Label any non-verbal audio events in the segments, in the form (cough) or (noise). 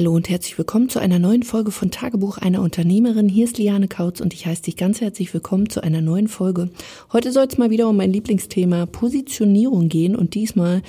Hallo und herzlich willkommen zu einer neuen Folge von Tagebuch einer Unternehmerin. Hier ist Liane Kautz und ich heiße dich ganz herzlich willkommen zu einer neuen Folge. Heute soll es mal wieder um mein Lieblingsthema Positionierung gehen und diesmal,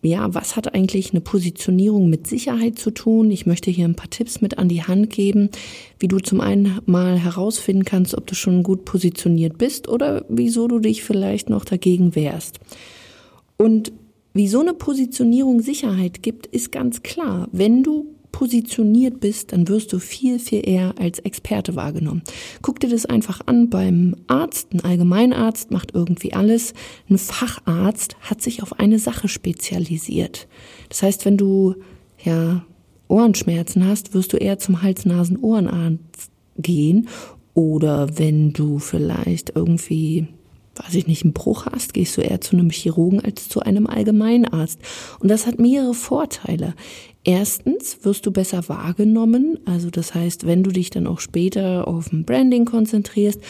ja, was hat eigentlich eine Positionierung mit Sicherheit zu tun? Ich möchte hier ein paar Tipps mit an die Hand geben, wie du zum einen mal herausfinden kannst, ob du schon gut positioniert bist oder wieso du dich vielleicht noch dagegen wehrst. Und Wieso eine Positionierung Sicherheit gibt, ist ganz klar. Wenn du positioniert bist, dann wirst du viel, viel eher als Experte wahrgenommen. Guck dir das einfach an beim Arzt. Ein Allgemeinarzt macht irgendwie alles. Ein Facharzt hat sich auf eine Sache spezialisiert. Das heißt, wenn du ja Ohrenschmerzen hast, wirst du eher zum Hals-Nasen-Ohrenarzt gehen. Oder wenn du vielleicht irgendwie weiß ich nicht, einen Bruch hast, gehst du eher zu einem Chirurgen als zu einem Allgemeinarzt. Und das hat mehrere Vorteile. Erstens wirst du besser wahrgenommen, also das heißt, wenn du dich dann auch später auf ein Branding konzentrierst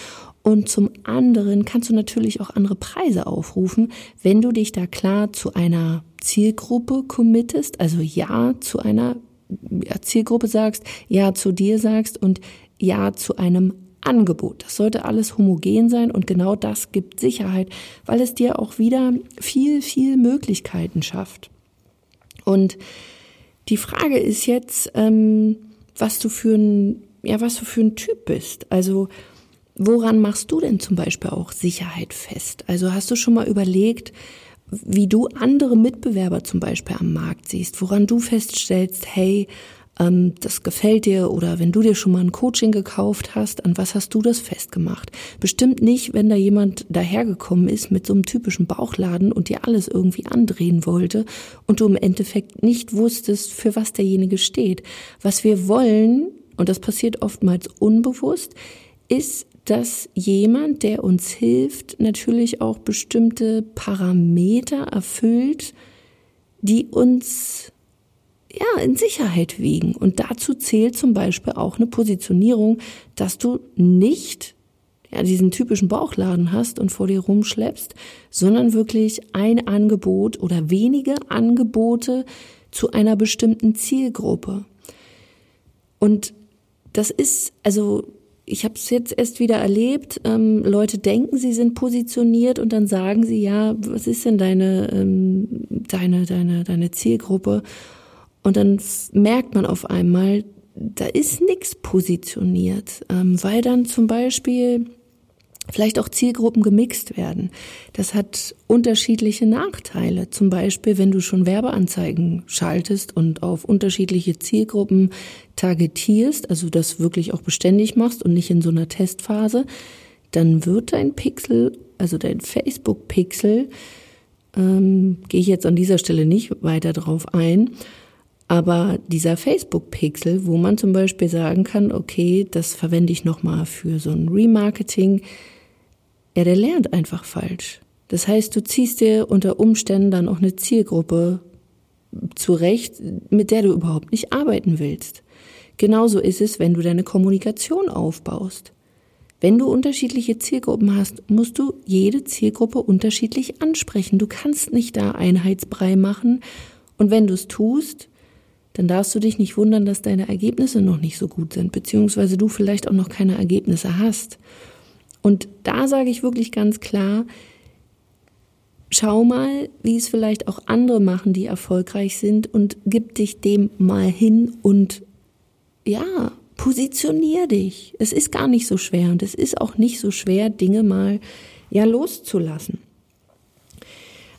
und zum anderen kannst du natürlich auch andere Preise aufrufen, wenn du dich da klar zu einer Zielgruppe committest, also ja zu einer Zielgruppe sagst, ja zu dir sagst und ja zu einem Angebot. Das sollte alles homogen sein und genau das gibt Sicherheit, weil es dir auch wieder viel, viel Möglichkeiten schafft. Und die Frage ist jetzt, ähm, was du für ein, ja, was du für ein Typ bist. Also, woran machst du denn zum Beispiel auch Sicherheit fest? Also, hast du schon mal überlegt, wie du andere Mitbewerber zum Beispiel am Markt siehst, woran du feststellst, hey, ähm, das gefällt dir oder wenn du dir schon mal ein Coaching gekauft hast, an was hast du das festgemacht? Bestimmt nicht, wenn da jemand dahergekommen ist mit so einem typischen Bauchladen und dir alles irgendwie andrehen wollte und du im Endeffekt nicht wusstest, für was derjenige steht. Was wir wollen, und das passiert oftmals unbewusst, ist, dass jemand, der uns hilft, natürlich auch bestimmte Parameter erfüllt, die uns ja, in Sicherheit wiegen. Und dazu zählt zum Beispiel auch eine Positionierung, dass du nicht ja, diesen typischen Bauchladen hast und vor dir rumschleppst, sondern wirklich ein Angebot oder wenige Angebote zu einer bestimmten Zielgruppe. Und das ist, also ich habe es jetzt erst wieder erlebt, ähm, Leute denken, sie sind positioniert und dann sagen sie, ja, was ist denn deine, ähm, deine, deine, deine Zielgruppe? Und dann merkt man auf einmal, da ist nichts positioniert, ähm, weil dann zum Beispiel vielleicht auch Zielgruppen gemixt werden. Das hat unterschiedliche Nachteile. Zum Beispiel, wenn du schon Werbeanzeigen schaltest und auf unterschiedliche Zielgruppen targetierst, also das wirklich auch beständig machst und nicht in so einer Testphase, dann wird dein Pixel, also dein Facebook-Pixel, ähm, gehe ich jetzt an dieser Stelle nicht weiter drauf ein, aber dieser Facebook-Pixel, wo man zum Beispiel sagen kann, okay, das verwende ich nochmal für so ein Remarketing, ja, der lernt einfach falsch. Das heißt, du ziehst dir unter Umständen dann auch eine Zielgruppe zurecht, mit der du überhaupt nicht arbeiten willst. Genauso ist es, wenn du deine Kommunikation aufbaust. Wenn du unterschiedliche Zielgruppen hast, musst du jede Zielgruppe unterschiedlich ansprechen. Du kannst nicht da Einheitsbrei machen. Und wenn du es tust, dann darfst du dich nicht wundern, dass deine Ergebnisse noch nicht so gut sind, beziehungsweise du vielleicht auch noch keine Ergebnisse hast. Und da sage ich wirklich ganz klar, schau mal, wie es vielleicht auch andere machen, die erfolgreich sind und gib dich dem mal hin und ja, positionier dich. Es ist gar nicht so schwer und es ist auch nicht so schwer, Dinge mal ja loszulassen.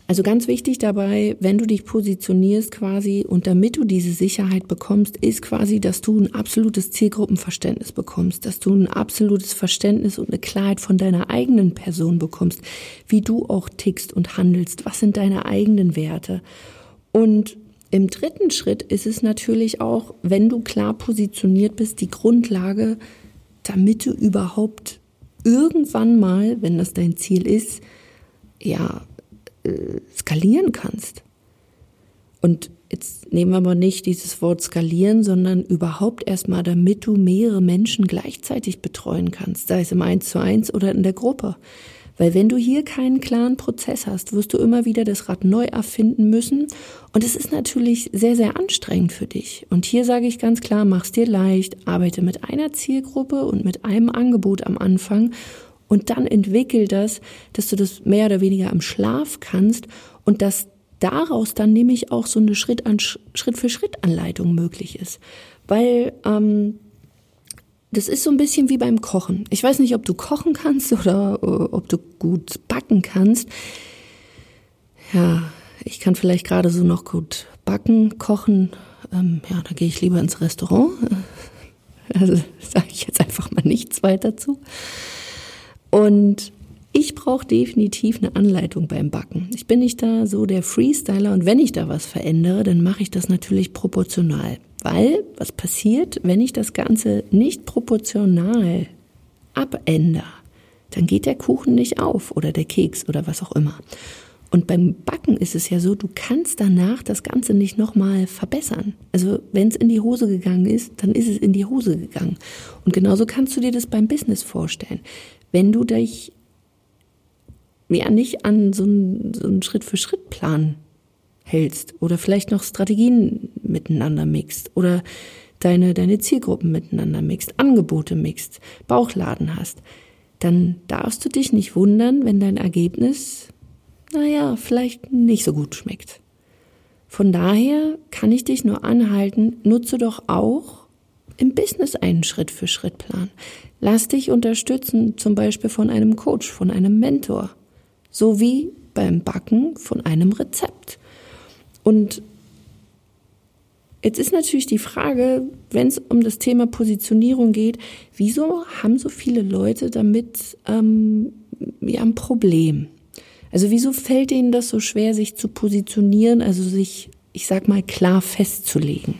Also ganz wichtig dabei, wenn du dich positionierst quasi und damit du diese Sicherheit bekommst, ist quasi, dass du ein absolutes Zielgruppenverständnis bekommst, dass du ein absolutes Verständnis und eine Klarheit von deiner eigenen Person bekommst, wie du auch tickst und handelst, was sind deine eigenen Werte. Und im dritten Schritt ist es natürlich auch, wenn du klar positioniert bist, die Grundlage, damit du überhaupt irgendwann mal, wenn das dein Ziel ist, ja, skalieren kannst. Und jetzt nehmen wir mal nicht dieses Wort skalieren, sondern überhaupt erstmal, damit du mehrere Menschen gleichzeitig betreuen kannst, sei es im Eins zu eins oder in der Gruppe. Weil wenn du hier keinen klaren Prozess hast, wirst du immer wieder das Rad neu erfinden müssen. Und es ist natürlich sehr, sehr anstrengend für dich. Und hier sage ich ganz klar, mach's dir leicht, arbeite mit einer Zielgruppe und mit einem Angebot am Anfang und dann entwickel das, dass du das mehr oder weniger am Schlaf kannst und dass daraus dann nämlich auch so eine Schritt, an, Schritt für Schritt Anleitung möglich ist. Weil ähm, das ist so ein bisschen wie beim Kochen. Ich weiß nicht, ob du kochen kannst oder uh, ob du gut backen kannst. Ja, ich kann vielleicht gerade so noch gut backen, kochen. Ähm, ja, da gehe ich lieber ins Restaurant. (laughs) Also sage ich jetzt einfach mal nichts weiter zu. Und ich brauche definitiv eine Anleitung beim Backen. Ich bin nicht da so der Freestyler und wenn ich da was verändere, dann mache ich das natürlich proportional. Weil, was passiert, wenn ich das Ganze nicht proportional abändere? Dann geht der Kuchen nicht auf oder der Keks oder was auch immer. Und beim Backen ist es ja so, du kannst danach das Ganze nicht nochmal verbessern. Also wenn es in die Hose gegangen ist, dann ist es in die Hose gegangen. Und genauso kannst du dir das beim Business vorstellen. Wenn du dich ja nicht an so einen, so einen Schritt-für-Schritt-Plan hältst oder vielleicht noch Strategien miteinander mixt oder deine, deine Zielgruppen miteinander mixt, Angebote mixt, Bauchladen hast, dann darfst du dich nicht wundern, wenn dein Ergebnis, naja, vielleicht nicht so gut schmeckt. Von daher kann ich dich nur anhalten, nutze doch auch im Business einen Schritt-für-Schritt-Plan. Lass dich unterstützen, zum Beispiel von einem Coach, von einem Mentor, sowie beim Backen von einem Rezept. Und jetzt ist natürlich die Frage, wenn es um das Thema Positionierung geht, wieso haben so viele Leute damit ähm, ja, ein Problem? Also wieso fällt ihnen das so schwer, sich zu positionieren, also sich, ich sag mal, klar festzulegen?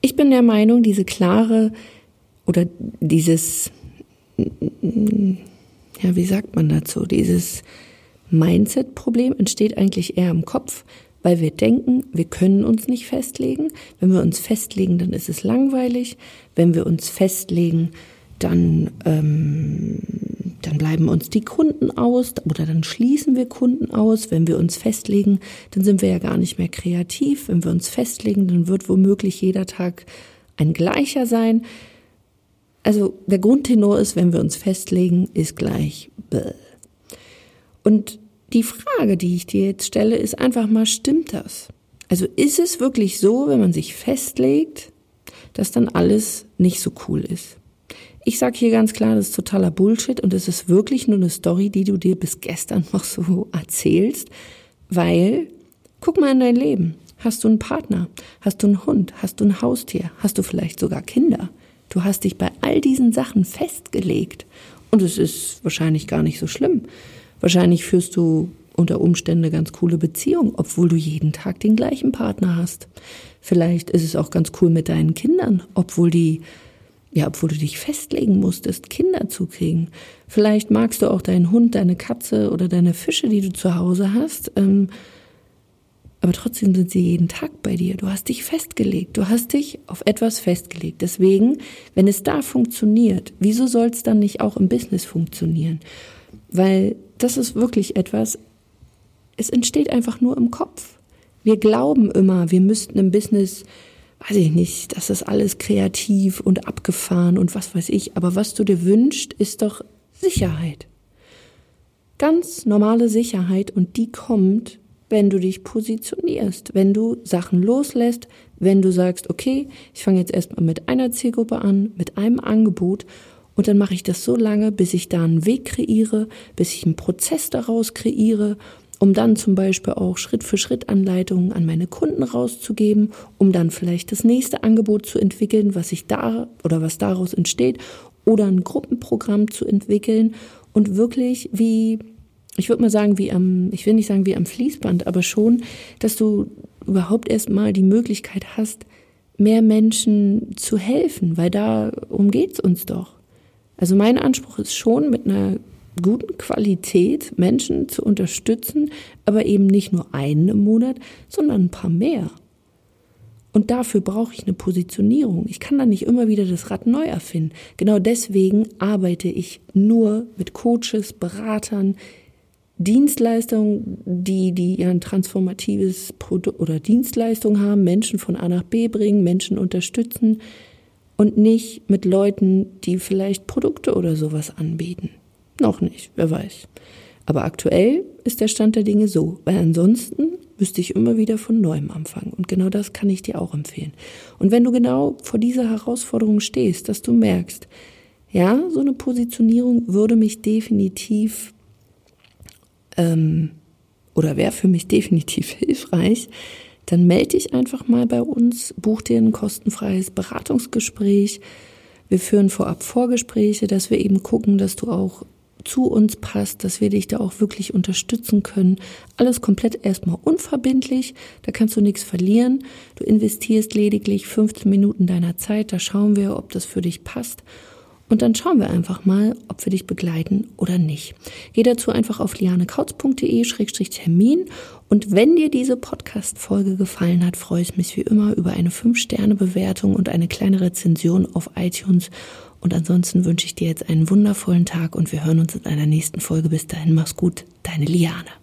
Ich bin der Meinung, diese klare oder dieses, ja, wie sagt man dazu, dieses Mindset-Problem entsteht eigentlich eher im Kopf, weil wir denken, wir können uns nicht festlegen. Wenn wir uns festlegen, dann ist es langweilig. Wenn wir uns festlegen, dann, ähm, dann bleiben uns die Kunden aus oder dann schließen wir Kunden aus. Wenn wir uns festlegen, dann sind wir ja gar nicht mehr kreativ. Wenn wir uns festlegen, dann wird womöglich jeder Tag ein gleicher sein. Also der Grundtenor ist, wenn wir uns festlegen, ist gleich. Bäh. Und die Frage, die ich dir jetzt stelle, ist einfach mal, stimmt das? Also ist es wirklich so, wenn man sich festlegt, dass dann alles nicht so cool ist? Ich sage hier ganz klar, das ist totaler Bullshit und es ist wirklich nur eine Story, die du dir bis gestern (laughs) noch so erzählst, weil guck mal in dein Leben. Hast du einen Partner? Hast du einen Hund? Hast du ein Haustier? Hast du vielleicht sogar Kinder? Du hast dich bei all diesen Sachen festgelegt und es ist wahrscheinlich gar nicht so schlimm. Wahrscheinlich führst du unter Umständen eine ganz coole Beziehung, obwohl du jeden Tag den gleichen Partner hast. Vielleicht ist es auch ganz cool mit deinen Kindern, obwohl die ja, obwohl du dich festlegen musstest, Kinder zu kriegen. Vielleicht magst du auch deinen Hund, deine Katze oder deine Fische, die du zu Hause hast. Ähm, aber trotzdem sind sie jeden Tag bei dir. Du hast dich festgelegt. Du hast dich auf etwas festgelegt. Deswegen, wenn es da funktioniert, wieso soll es dann nicht auch im Business funktionieren? Weil das ist wirklich etwas, es entsteht einfach nur im Kopf. Wir glauben immer, wir müssten im Business weiß ich nicht, das ist alles kreativ und abgefahren und was weiß ich. Aber was du dir wünschst, ist doch Sicherheit. Ganz normale Sicherheit und die kommt, wenn du dich positionierst, wenn du Sachen loslässt, wenn du sagst, okay, ich fange jetzt erstmal mit einer Zielgruppe an, mit einem Angebot und dann mache ich das so lange, bis ich da einen Weg kreiere, bis ich einen Prozess daraus kreiere um dann zum Beispiel auch Schritt für Schritt Anleitungen an meine Kunden rauszugeben, um dann vielleicht das nächste Angebot zu entwickeln, was sich da oder was daraus entsteht, oder ein Gruppenprogramm zu entwickeln und wirklich wie, ich würde mal sagen, wie am, ich will nicht sagen wie am Fließband, aber schon, dass du überhaupt erstmal die Möglichkeit hast, mehr Menschen zu helfen, weil darum geht's uns doch. Also mein Anspruch ist schon mit einer guten Qualität Menschen zu unterstützen, aber eben nicht nur einen im Monat, sondern ein paar mehr. Und dafür brauche ich eine Positionierung. Ich kann da nicht immer wieder das Rad neu erfinden. Genau deswegen arbeite ich nur mit Coaches, Beratern, Dienstleistungen, die, die ein transformatives Produkt oder Dienstleistung haben, Menschen von A nach B bringen, Menschen unterstützen und nicht mit Leuten, die vielleicht Produkte oder sowas anbieten. Noch nicht, wer weiß. Aber aktuell ist der Stand der Dinge so, weil ansonsten müsste ich immer wieder von neuem anfangen. Und genau das kann ich dir auch empfehlen. Und wenn du genau vor dieser Herausforderung stehst, dass du merkst, ja, so eine Positionierung würde mich definitiv ähm, oder wäre für mich (laughs) definitiv hilfreich, dann melde dich einfach mal bei uns, buch dir ein kostenfreies Beratungsgespräch. Wir führen vorab Vorgespräche, dass wir eben gucken, dass du auch zu uns passt, dass wir dich da auch wirklich unterstützen können. Alles komplett erstmal unverbindlich, da kannst du nichts verlieren. Du investierst lediglich 15 Minuten deiner Zeit, da schauen wir, ob das für dich passt. Und dann schauen wir einfach mal, ob wir dich begleiten oder nicht. Geh dazu einfach auf lianekautz.de-termin. Und wenn dir diese Podcast-Folge gefallen hat, freue ich mich wie immer über eine 5-Sterne-Bewertung und eine kleine Rezension auf iTunes. Und ansonsten wünsche ich dir jetzt einen wundervollen Tag und wir hören uns in einer nächsten Folge. Bis dahin, mach's gut, deine Liane.